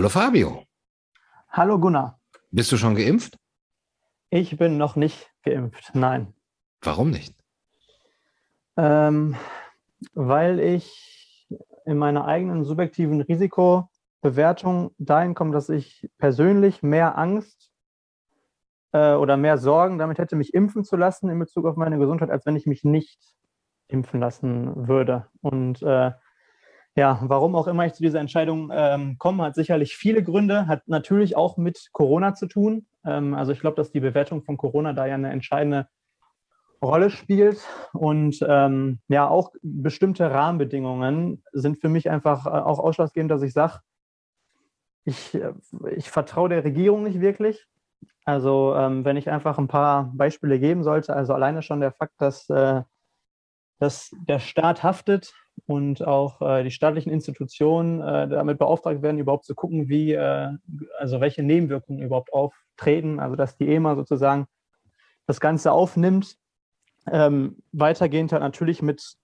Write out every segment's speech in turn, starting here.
Hallo Fabio. Hallo Gunnar. Bist du schon geimpft? Ich bin noch nicht geimpft, nein. Warum nicht? Ähm, weil ich in meiner eigenen subjektiven Risikobewertung dahin komme, dass ich persönlich mehr Angst äh, oder mehr Sorgen damit hätte, mich impfen zu lassen in Bezug auf meine Gesundheit, als wenn ich mich nicht impfen lassen würde. Und äh, ja, warum auch immer ich zu dieser Entscheidung ähm, komme, hat sicherlich viele Gründe, hat natürlich auch mit Corona zu tun. Ähm, also ich glaube, dass die Bewertung von Corona da ja eine entscheidende Rolle spielt und ähm, ja, auch bestimmte Rahmenbedingungen sind für mich einfach äh, auch ausschlaggebend, dass ich sage, ich, äh, ich vertraue der Regierung nicht wirklich. Also ähm, wenn ich einfach ein paar Beispiele geben sollte, also alleine schon der Fakt, dass, äh, dass der Staat haftet und auch äh, die staatlichen Institutionen äh, damit beauftragt werden, überhaupt zu gucken, wie, äh, also welche Nebenwirkungen überhaupt auftreten, also dass die EMA sozusagen das Ganze aufnimmt. Ähm, weitergehend halt natürlich mit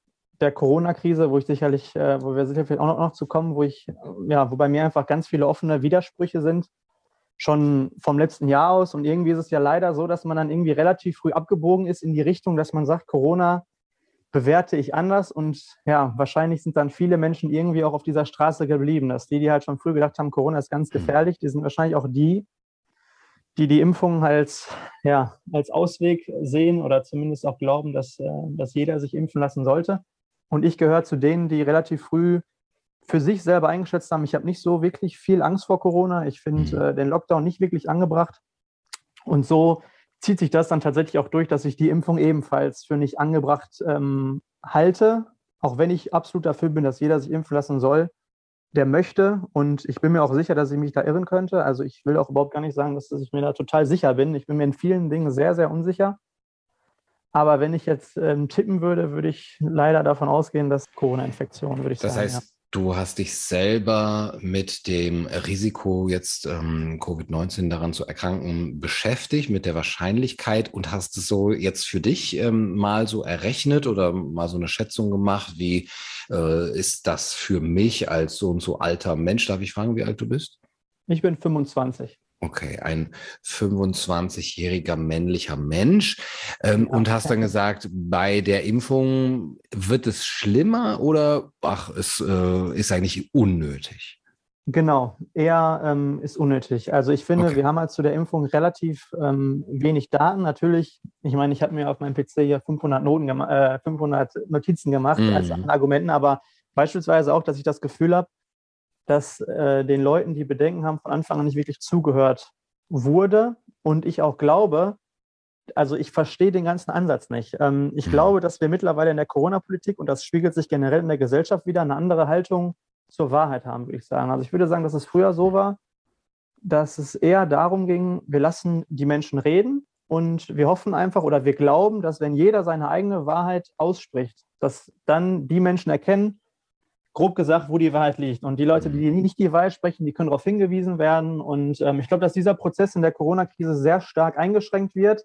der Corona-Krise, wo ich sicherlich, äh, wo wir sicherlich auch noch, noch zu kommen, wo ich, ja, wo bei mir einfach ganz viele offene Widersprüche sind, schon vom letzten Jahr aus. Und irgendwie ist es ja leider so, dass man dann irgendwie relativ früh abgebogen ist in die Richtung, dass man sagt, Corona bewerte ich anders und ja, wahrscheinlich sind dann viele Menschen irgendwie auch auf dieser Straße geblieben, dass die, die halt schon früh gedacht haben, Corona ist ganz mhm. gefährlich, die sind wahrscheinlich auch die, die die Impfung als, ja, als Ausweg sehen oder zumindest auch glauben, dass, äh, dass jeder sich impfen lassen sollte. Und ich gehöre zu denen, die relativ früh für sich selber eingeschätzt haben, ich habe nicht so wirklich viel Angst vor Corona, ich finde mhm. äh, den Lockdown nicht wirklich angebracht. Und so zieht sich das dann tatsächlich auch durch, dass ich die Impfung ebenfalls für nicht angebracht ähm, halte, auch wenn ich absolut dafür bin, dass jeder sich impfen lassen soll, der möchte. Und ich bin mir auch sicher, dass ich mich da irren könnte. Also ich will auch überhaupt gar nicht sagen, dass, ich mir da total sicher bin. Ich bin mir in vielen Dingen sehr, sehr unsicher. Aber wenn ich jetzt ähm, tippen würde, würde ich leider davon ausgehen, dass Corona-Infektion, würde ich das sagen. Das heißt, Du hast dich selber mit dem Risiko, jetzt ähm, Covid-19 daran zu erkranken, beschäftigt, mit der Wahrscheinlichkeit und hast es so jetzt für dich ähm, mal so errechnet oder mal so eine Schätzung gemacht, wie äh, ist das für mich als so und so alter Mensch? Darf ich fragen, wie alt du bist? Ich bin 25. Okay, ein 25-jähriger männlicher Mensch. Ähm, ja. Und hast dann gesagt, bei der Impfung wird es schlimmer oder ach, es äh, ist eigentlich unnötig? Genau, eher ähm, ist unnötig. Also ich finde, okay. wir haben halt zu der Impfung relativ ähm, wenig Daten. Natürlich, ich meine, ich habe mir auf meinem PC hier 500, Noten äh, 500 Notizen gemacht mm. als Argumenten, aber beispielsweise auch, dass ich das Gefühl habe, dass äh, den Leuten, die Bedenken haben, von Anfang an nicht wirklich zugehört wurde. Und ich auch glaube, also ich verstehe den ganzen Ansatz nicht. Ähm, ich mhm. glaube, dass wir mittlerweile in der Corona-Politik, und das spiegelt sich generell in der Gesellschaft wieder, eine andere Haltung zur Wahrheit haben, würde ich sagen. Also ich würde sagen, dass es früher so war, dass es eher darum ging, wir lassen die Menschen reden und wir hoffen einfach oder wir glauben, dass wenn jeder seine eigene Wahrheit ausspricht, dass dann die Menschen erkennen, grob gesagt, wo die Wahrheit liegt. Und die Leute, die nicht die Wahrheit sprechen, die können darauf hingewiesen werden. Und ähm, ich glaube, dass dieser Prozess in der Corona-Krise sehr stark eingeschränkt wird,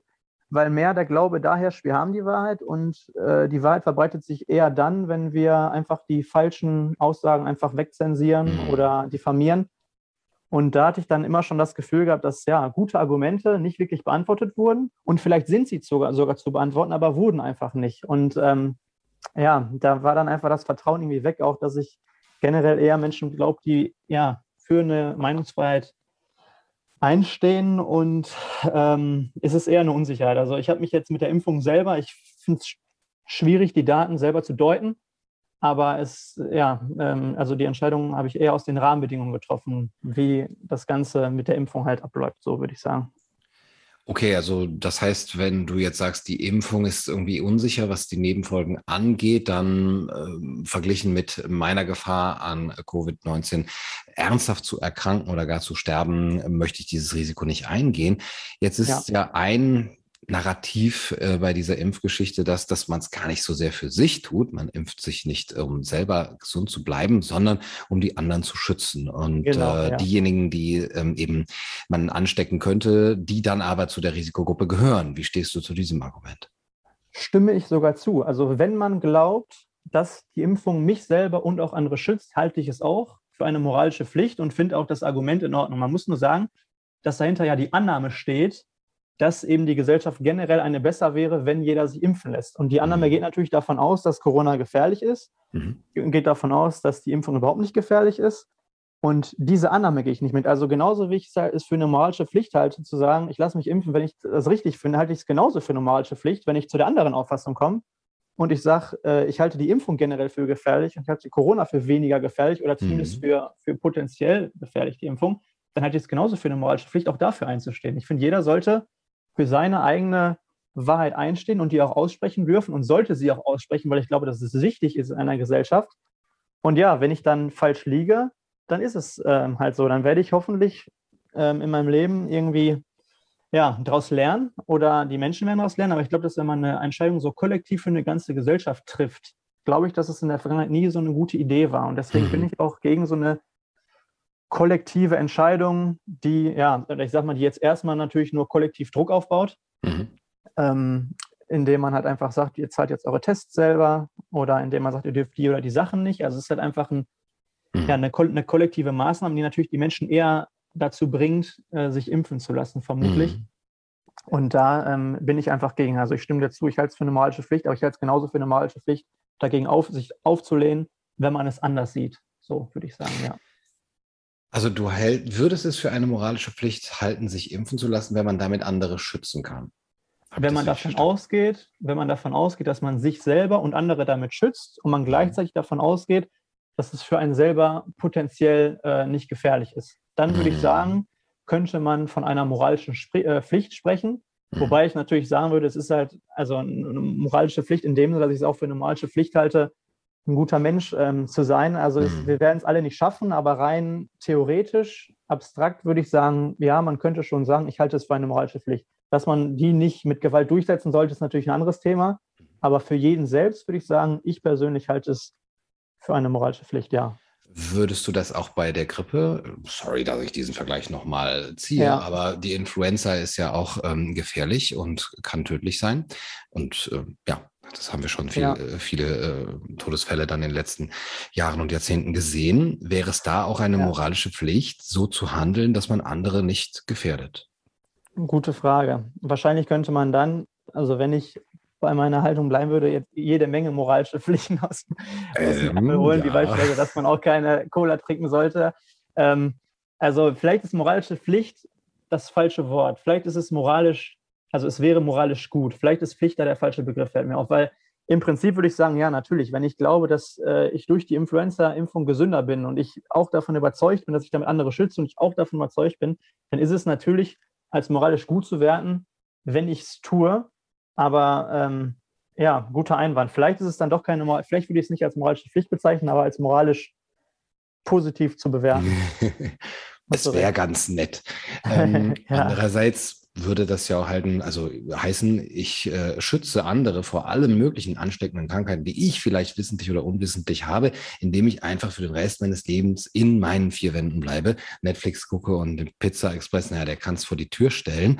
weil mehr der Glaube da herrscht, wir haben die Wahrheit. Und äh, die Wahrheit verbreitet sich eher dann, wenn wir einfach die falschen Aussagen einfach wegzensieren mhm. oder diffamieren. Und da hatte ich dann immer schon das Gefühl gehabt, dass ja gute Argumente nicht wirklich beantwortet wurden. Und vielleicht sind sie sogar, sogar zu beantworten, aber wurden einfach nicht. Und ähm, ja, da war dann einfach das Vertrauen irgendwie weg, auch dass ich generell eher Menschen glaube, die ja für eine Meinungsfreiheit einstehen und ähm, ist es eher eine Unsicherheit. Also ich habe mich jetzt mit der Impfung selber, ich finde es schwierig, die Daten selber zu deuten, aber es, ja, ähm, also die Entscheidung habe ich eher aus den Rahmenbedingungen getroffen, wie das Ganze mit der Impfung halt abläuft, so würde ich sagen. Okay, also das heißt, wenn du jetzt sagst, die Impfung ist irgendwie unsicher, was die Nebenfolgen angeht, dann äh, verglichen mit meiner Gefahr an Covid-19 ernsthaft zu erkranken oder gar zu sterben, möchte ich dieses Risiko nicht eingehen. Jetzt ist ja, ja ein Narrativ äh, bei dieser Impfgeschichte, dass, dass man es gar nicht so sehr für sich tut. Man impft sich nicht, um selber gesund zu bleiben, sondern um die anderen zu schützen. Und genau, äh, ja. diejenigen, die ähm, eben man anstecken könnte, die dann aber zu der Risikogruppe gehören. Wie stehst du zu diesem Argument? Stimme ich sogar zu. Also wenn man glaubt, dass die Impfung mich selber und auch andere schützt, halte ich es auch für eine moralische Pflicht und finde auch das Argument in Ordnung. Man muss nur sagen, dass dahinter ja die Annahme steht, dass eben die Gesellschaft generell eine besser wäre, wenn jeder sich impfen lässt. Und die Annahme mhm. geht natürlich davon aus, dass Corona gefährlich ist, mhm. geht davon aus, dass die Impfung überhaupt nicht gefährlich ist. Und diese Annahme gehe ich nicht mit. Also genauso wichtig ist für eine moralische Pflicht halt zu sagen, ich lasse mich impfen, wenn ich das richtig finde, halte ich es genauso für eine moralische Pflicht, wenn ich zu der anderen Auffassung komme und ich sage, äh, ich halte die Impfung generell für gefährlich und ich halte Corona für weniger gefährlich oder zumindest mhm. für, für potenziell gefährlich, die Impfung, dann halte ich es genauso für eine moralische Pflicht, auch dafür einzustehen. Ich finde, jeder sollte für seine eigene Wahrheit einstehen und die auch aussprechen dürfen und sollte sie auch aussprechen, weil ich glaube, dass es wichtig ist in einer Gesellschaft. Und ja, wenn ich dann falsch liege, dann ist es ähm, halt so. Dann werde ich hoffentlich ähm, in meinem Leben irgendwie ja, daraus lernen oder die Menschen werden daraus lernen. Aber ich glaube, dass wenn man eine Entscheidung so kollektiv für eine ganze Gesellschaft trifft, glaube ich, dass es in der Vergangenheit nie so eine gute Idee war. Und deswegen mhm. bin ich auch gegen so eine kollektive Entscheidung, die, ja, ich sag mal, die jetzt erstmal natürlich nur kollektiv Druck aufbaut, mhm. ähm, indem man halt einfach sagt, ihr zahlt jetzt eure Tests selber oder indem man sagt, ihr dürft die oder die Sachen nicht. Also es ist halt einfach ein, mhm. ja, eine, eine, kollektive Maßnahme, die natürlich die Menschen eher dazu bringt, äh, sich impfen zu lassen, vermutlich. Mhm. Und da ähm, bin ich einfach gegen. Also ich stimme dazu, ich halte es für eine moralische Pflicht, aber ich halte es genauso für eine moralische Pflicht, dagegen auf, sich aufzulehnen, wenn man es anders sieht. So würde ich sagen, ja. Also du hält, würdest es für eine moralische Pflicht halten, sich impfen zu lassen, wenn man damit andere schützen kann? Hab wenn man davon verstanden? ausgeht, wenn man davon ausgeht, dass man sich selber und andere damit schützt und man mhm. gleichzeitig davon ausgeht, dass es für einen selber potenziell äh, nicht gefährlich ist. Dann würde ich mhm. sagen, könnte man von einer moralischen Spr äh, Pflicht sprechen. Mhm. Wobei ich natürlich sagen würde, es ist halt also eine moralische Pflicht in dem Sinne, dass ich es auch für eine moralische Pflicht halte, ein guter Mensch ähm, zu sein. Also es, mhm. wir werden es alle nicht schaffen, aber rein theoretisch, abstrakt würde ich sagen, ja, man könnte schon sagen, ich halte es für eine moralische Pflicht. Dass man die nicht mit Gewalt durchsetzen sollte, ist natürlich ein anderes Thema. Aber für jeden selbst würde ich sagen, ich persönlich halte es für eine moralische Pflicht, ja. Würdest du das auch bei der Grippe, sorry, dass ich diesen Vergleich nochmal ziehe, ja. aber die Influenza ist ja auch ähm, gefährlich und kann tödlich sein. Und äh, ja, das haben wir schon viel, ja. äh, viele äh, Todesfälle dann in den letzten Jahren und Jahrzehnten gesehen. Wäre es da auch eine ja. moralische Pflicht, so zu handeln, dass man andere nicht gefährdet? Gute Frage. Wahrscheinlich könnte man dann, also wenn ich bei meiner Haltung bleiben würde, jetzt jede Menge moralische Pflichten aus, aus dem ähm, holen, ja. wie beispielsweise, dass man auch keine Cola trinken sollte. Ähm, also vielleicht ist moralische Pflicht das falsche Wort. Vielleicht ist es moralisch, also es wäre moralisch gut. Vielleicht ist Pflicht da der falsche Begriff, fällt mir auf, weil im Prinzip würde ich sagen, ja, natürlich, wenn ich glaube, dass äh, ich durch die Influenza-Impfung gesünder bin und ich auch davon überzeugt bin, dass ich damit andere schütze und ich auch davon überzeugt bin, dann ist es natürlich als moralisch gut zu werten, wenn ich es tue. Aber ähm, ja, guter Einwand. Vielleicht ist es dann doch keine, vielleicht würde ich es nicht als moralische Pflicht bezeichnen, aber als moralisch positiv zu bewerten. das wäre ganz nett. Ähm, ja. Andererseits würde das ja auch halten, also heißen, ich äh, schütze andere vor allen möglichen ansteckenden Krankheiten, die ich vielleicht wissentlich oder unwissentlich habe, indem ich einfach für den Rest meines Lebens in meinen vier Wänden bleibe, Netflix gucke und den Pizza Express, naja, der kann es vor die Tür stellen.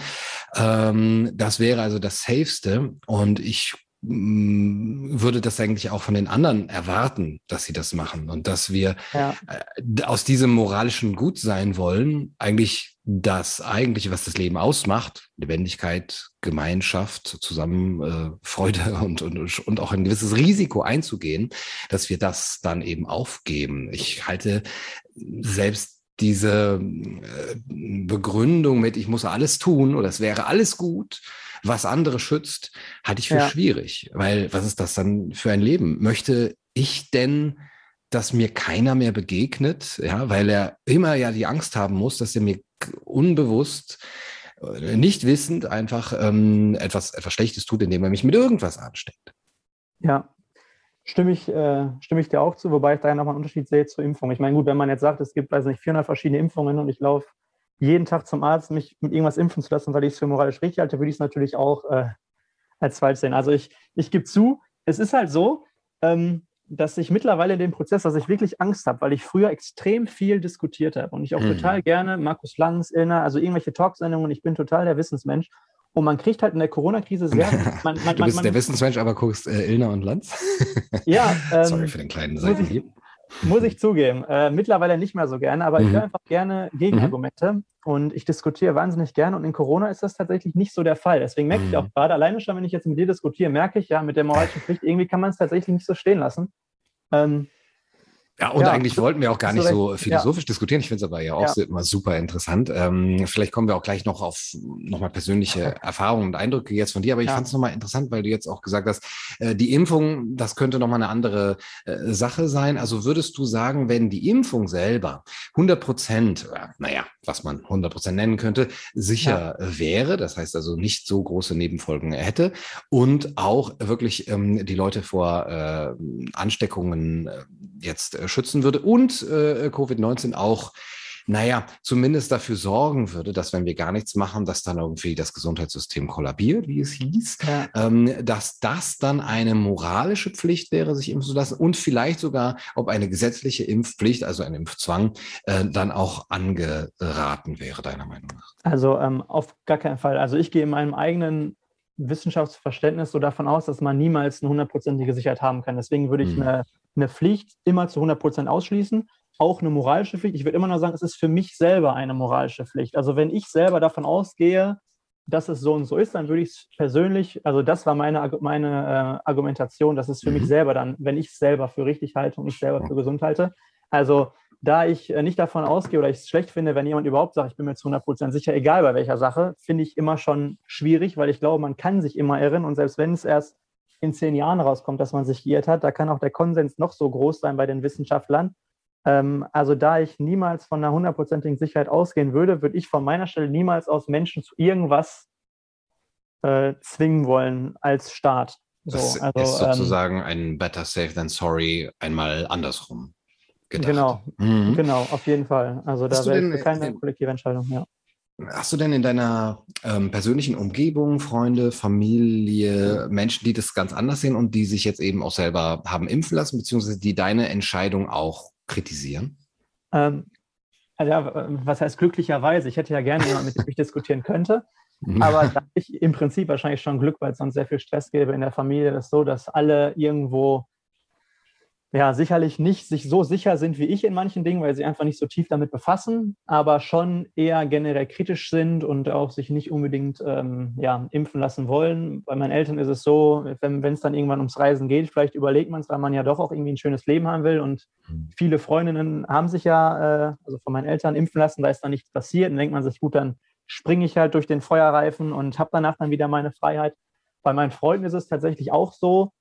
Ähm, das wäre also das Safeste und ich würde das eigentlich auch von den anderen erwarten, dass sie das machen und dass wir ja. Äh, aus diesem moralischen Gutsein wollen, eigentlich das eigentliche, was das Leben ausmacht, Lebendigkeit, Gemeinschaft, zusammen äh, Freude und, und, und auch ein gewisses Risiko einzugehen, dass wir das dann eben aufgeben. Ich halte selbst diese äh, Begründung mit, ich muss alles tun oder es wäre alles gut, was andere schützt, halte ich für ja. schwierig. Weil was ist das dann für ein Leben? Möchte ich denn, dass mir keiner mehr begegnet? Ja, weil er immer ja die Angst haben muss, dass er mir unbewusst äh, nicht wissend einfach ähm, etwas, etwas Schlechtes tut, indem er mich mit irgendwas ansteckt. Ja, stimme ich, äh, stimme ich dir auch zu, wobei ich da nochmal einen Unterschied sehe zur Impfung. Ich meine, gut, wenn man jetzt sagt, es gibt, weiß nicht, 400 verschiedene Impfungen und ich laufe jeden Tag zum Arzt, mich mit irgendwas impfen zu lassen, weil ich es für moralisch richtig halte, würde ich es natürlich auch äh, als falsch sehen. Also ich, ich gebe zu, es ist halt so, ähm, dass ich mittlerweile in dem Prozess, dass ich wirklich Angst habe, weil ich früher extrem viel diskutiert habe und ich auch mhm. total gerne Markus Lanz, Illner, also irgendwelche Talksendungen, ich bin total der Wissensmensch. Und man kriegt halt in der Corona-Krise sehr. Man, man, du bist man, der Wissensmensch, aber guckst äh, Illner und Lanz? Ja. Ähm, Sorry für den kleinen Seitenhieb muss ich zugeben. Äh, mittlerweile nicht mehr so gerne, aber mhm. ich höre einfach gerne Gegenargumente mhm. und ich diskutiere wahnsinnig gerne. Und in Corona ist das tatsächlich nicht so der Fall. Deswegen merke ich auch mhm. gerade, alleine schon, wenn ich jetzt mit dir diskutiere, merke ich ja, mit der moralischen Pflicht, irgendwie kann man es tatsächlich nicht so stehen lassen. Ähm, ja, und ja, eigentlich wollten wir auch gar nicht so philosophisch ja. diskutieren. Ich finde es aber ja auch ja. immer super interessant. Ähm, vielleicht kommen wir auch gleich noch auf nochmal persönliche Erfahrungen und Eindrücke jetzt von dir. Aber ich fand es nochmal interessant, weil du jetzt auch gesagt hast, äh, die Impfung, das könnte nochmal eine andere äh, Sache sein. Also würdest du sagen, wenn die Impfung selber 100 Prozent, äh, naja, was man 100 Prozent nennen könnte, sicher wäre, das heißt also nicht so große Nebenfolgen hätte und auch wirklich ähm, die Leute vor äh, Ansteckungen äh, jetzt äh, schützen würde und äh, Covid-19 auch naja, zumindest dafür sorgen würde, dass wenn wir gar nichts machen, dass dann irgendwie das Gesundheitssystem kollabiert, wie es hieß, ja. ähm, dass das dann eine moralische Pflicht wäre, sich impfen zu lassen und vielleicht sogar, ob eine gesetzliche Impfpflicht, also ein Impfzwang, äh, dann auch angeraten wäre, deiner Meinung nach? Also ähm, auf gar keinen Fall. Also ich gehe in meinem eigenen Wissenschaftsverständnis so davon aus, dass man niemals eine hundertprozentige Sicherheit haben kann. Deswegen würde ich mhm. eine, eine Pflicht immer zu 100 Prozent ausschließen. Auch eine moralische Pflicht. Ich würde immer nur sagen, es ist für mich selber eine moralische Pflicht. Also wenn ich selber davon ausgehe, dass es so und so ist, dann würde ich es persönlich, also das war meine, meine äh, Argumentation, dass es für mhm. mich selber dann, wenn ich es selber für richtig halte und ich selber für gesund halte. Also da ich äh, nicht davon ausgehe oder ich es schlecht finde, wenn jemand überhaupt sagt, ich bin mir zu 100% sicher, egal bei welcher Sache, finde ich immer schon schwierig, weil ich glaube, man kann sich immer irren und selbst wenn es erst in zehn Jahren rauskommt, dass man sich geirrt hat, da kann auch der Konsens noch so groß sein bei den Wissenschaftlern. Ähm, also da ich niemals von einer hundertprozentigen Sicherheit ausgehen würde, würde ich von meiner Stelle niemals aus Menschen zu irgendwas äh, zwingen wollen als Staat. So, das also, ist ähm, sozusagen ähm, ein Better Safe than Sorry einmal andersrum gedacht. Genau, mhm. genau, auf jeden Fall. Also Hast da wäre keine in, kollektive Entscheidung, ja. Hast du denn in deiner ähm, persönlichen Umgebung Freunde, Familie, Menschen, die das ganz anders sehen und die sich jetzt eben auch selber haben impfen lassen, beziehungsweise die deine Entscheidung auch kritisieren? Ähm, also ja, was heißt glücklicherweise? Ich hätte ja gerne jemanden, mit dem ich diskutieren könnte. Aber da ich im Prinzip wahrscheinlich schon Glück, weil es sonst sehr viel Stress gäbe in der Familie, ist so, dass alle irgendwo ja, sicherlich nicht sich so sicher sind wie ich in manchen Dingen, weil sie einfach nicht so tief damit befassen, aber schon eher generell kritisch sind und auch sich nicht unbedingt ähm, ja, impfen lassen wollen. Bei meinen Eltern ist es so, wenn es dann irgendwann ums Reisen geht, vielleicht überlegt man es, weil man ja doch auch irgendwie ein schönes Leben haben will. Und mhm. viele Freundinnen haben sich ja, äh, also von meinen Eltern impfen lassen, da ist dann nichts passiert. Dann denkt man sich, gut, dann springe ich halt durch den Feuerreifen und habe danach dann wieder meine Freiheit. Bei meinen Freunden ist es tatsächlich auch so,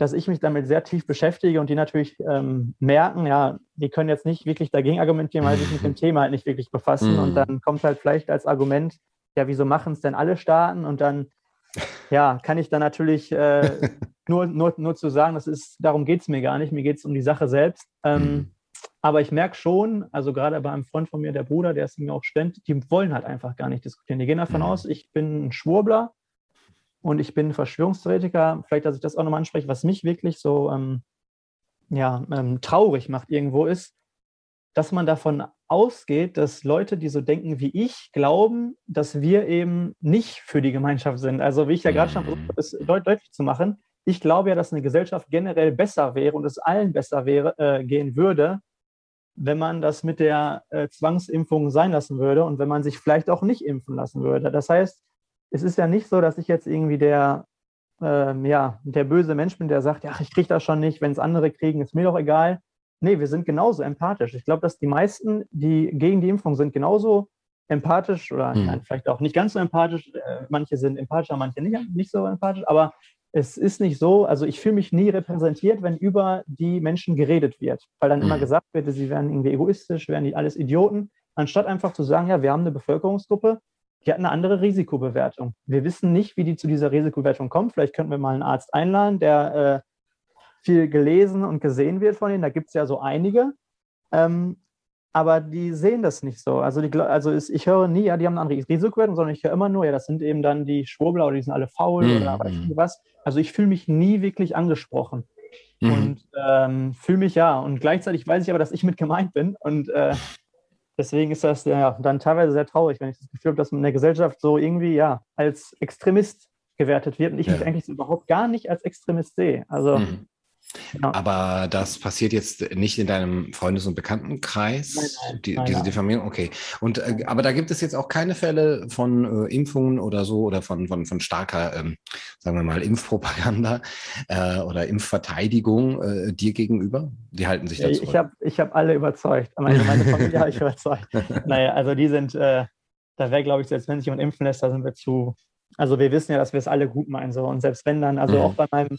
dass ich mich damit sehr tief beschäftige und die natürlich ähm, merken, ja, die können jetzt nicht wirklich dagegen argumentieren, weil sie sich mit dem Thema halt nicht wirklich befassen. Und mhm. dann kommt halt vielleicht als Argument, ja, wieso machen es denn alle Staaten? Und dann, ja, kann ich dann natürlich äh, nur, nur, nur zu sagen, das ist, darum geht es mir gar nicht, mir geht es um die Sache selbst. Ähm, mhm. aber ich merke schon, also gerade bei einem Freund von mir, der Bruder, der ist mir auch Student, die wollen halt einfach gar nicht diskutieren. Die gehen davon mhm. aus, ich bin ein Schwurbler und ich bin Verschwörungstheoretiker. Vielleicht, dass ich das auch nochmal anspreche, was mich wirklich so ähm, ja, ähm, traurig macht irgendwo ist, dass man davon ausgeht, dass Leute, die so denken wie ich, glauben, dass wir eben nicht für die Gemeinschaft sind. Also wie ich ja gerade schon versucht habe, es deut deutlich zu machen, ich glaube ja, dass eine Gesellschaft generell besser wäre und es allen besser wäre, äh, gehen würde, wenn man das mit der äh, Zwangsimpfung sein lassen würde und wenn man sich vielleicht auch nicht impfen lassen würde. Das heißt, es ist ja nicht so, dass ich jetzt irgendwie der, ähm, ja, der böse Mensch bin, der sagt, ja, ich kriege das schon nicht, wenn es andere kriegen, ist mir doch egal. Nee, wir sind genauso empathisch. Ich glaube, dass die meisten, die gegen die Impfung sind, genauso empathisch oder mhm. nein, vielleicht auch nicht ganz so empathisch. Äh, manche sind empathischer, manche nicht, nicht so empathisch, aber es ist nicht so, also ich fühle mich nie repräsentiert, wenn über die Menschen geredet wird, weil dann mhm. immer gesagt wird, sie wären irgendwie egoistisch, wären die alles Idioten, anstatt einfach zu sagen, ja, wir haben eine Bevölkerungsgruppe, die hat eine andere Risikobewertung. Wir wissen nicht, wie die zu dieser Risikobewertung kommt. Vielleicht könnten wir mal einen Arzt einladen, der äh, viel gelesen und gesehen wird von denen. Da gibt es ja so einige. Ähm, aber die sehen das nicht so. Also, die, also ist, ich höre nie, ja, die haben eine andere Risikobewertung, sondern ich höre immer nur, ja, das sind eben dann die Schwurbler oder die sind alle faul mhm. oder weiß nicht was. Also ich fühle mich nie wirklich angesprochen. Mhm. Und ähm, fühle mich ja. Und gleichzeitig weiß ich aber, dass ich mit gemeint bin. Und äh, Deswegen ist das ja dann teilweise sehr traurig, wenn ich das Gefühl habe, dass man in der Gesellschaft so irgendwie ja als Extremist gewertet wird und ich ja. mich eigentlich so überhaupt gar nicht als Extremist sehe. Also mhm. Ja. Aber das passiert jetzt nicht in deinem Freundes- und Bekanntenkreis, nein, nein, die, nein, diese Diffamierung? Okay. Und äh, aber da gibt es jetzt auch keine Fälle von äh, Impfungen oder so oder von, von, von starker, ähm, sagen wir mal, Impfpropaganda äh, oder Impfverteidigung äh, dir gegenüber? Die halten sich dazu. Ich habe ich hab alle überzeugt. Meine, meine Familie habe ich überzeugt. Naja, also die sind, äh, da wäre, glaube ich, selbst wenn sich jemand impfen lässt, da sind wir zu. Also wir wissen ja, dass wir es alle gut meinen. So. Und selbst wenn dann, also mhm. auch bei meinem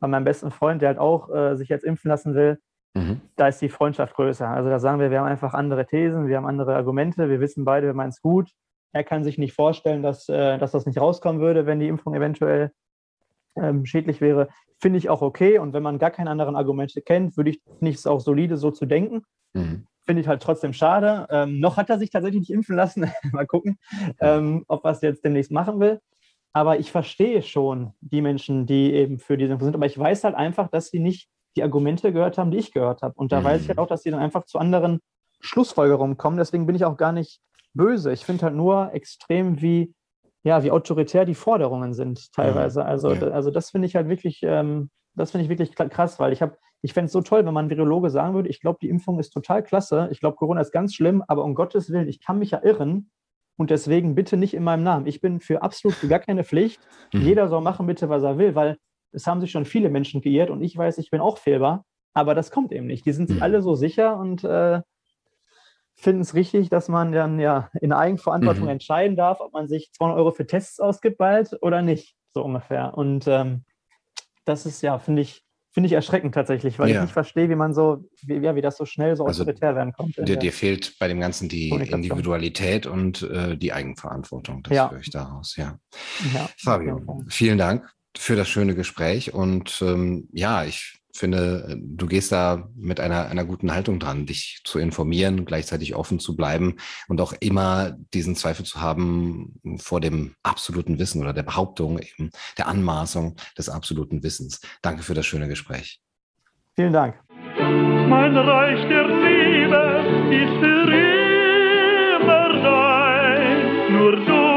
bei meinem besten Freund, der halt auch äh, sich jetzt impfen lassen will, mhm. da ist die Freundschaft größer. Also da sagen wir, wir haben einfach andere Thesen, wir haben andere Argumente, wir wissen beide, wir meinen es gut. Er kann sich nicht vorstellen, dass, äh, dass das nicht rauskommen würde, wenn die Impfung eventuell ähm, schädlich wäre. Finde ich auch okay. Und wenn man gar keine anderen Argumente kennt, würde ich nicht auch solide so zu denken. Mhm. Finde ich halt trotzdem schade. Ähm, noch hat er sich tatsächlich nicht impfen lassen. Mal gucken, ähm, ob er es jetzt demnächst machen will. Aber ich verstehe schon die Menschen, die eben für diese sind. Aber ich weiß halt einfach, dass sie nicht die Argumente gehört haben, die ich gehört habe. Und da mhm. weiß ich halt auch, dass sie dann einfach zu anderen Schlussfolgerungen kommen. Deswegen bin ich auch gar nicht böse. Ich finde halt nur extrem, wie, ja, wie autoritär die Forderungen sind teilweise. Mhm. Also, ja. also das finde ich halt wirklich, ähm, das finde ich wirklich krass, weil ich habe, ich fände es so toll, wenn man Virologe sagen würde, ich glaube, die Impfung ist total klasse. Ich glaube, Corona ist ganz schlimm, aber um Gottes Willen, ich kann mich ja irren. Und deswegen bitte nicht in meinem Namen. Ich bin für absolut gar keine Pflicht. Mhm. Jeder soll machen bitte, was er will, weil es haben sich schon viele Menschen geirrt und ich weiß, ich bin auch fehlbar. Aber das kommt eben nicht. Die sind sich mhm. alle so sicher und äh, finden es richtig, dass man dann ja in Eigenverantwortung mhm. entscheiden darf, ob man sich 200 Euro für Tests ausgibt bald oder nicht, so ungefähr. Und ähm, das ist ja, finde ich, finde ich erschreckend tatsächlich, weil ja. ich nicht verstehe, wie man so, wie, ja, wie das so schnell so also autoritär werden konnte. Dir, dir, fehlt bei dem Ganzen die Individualität und äh, die Eigenverantwortung. Das ja. höre ich daraus, ja. ja Fabio, vielen Dank für das schöne Gespräch und ähm, ja, ich finde, du gehst da mit einer, einer guten Haltung dran, dich zu informieren, gleichzeitig offen zu bleiben und auch immer diesen Zweifel zu haben vor dem absoluten Wissen oder der Behauptung, eben der Anmaßung des absoluten Wissens. Danke für das schöne Gespräch. Vielen Dank. Mein Reich der Liebe ist für immer dein, nur du.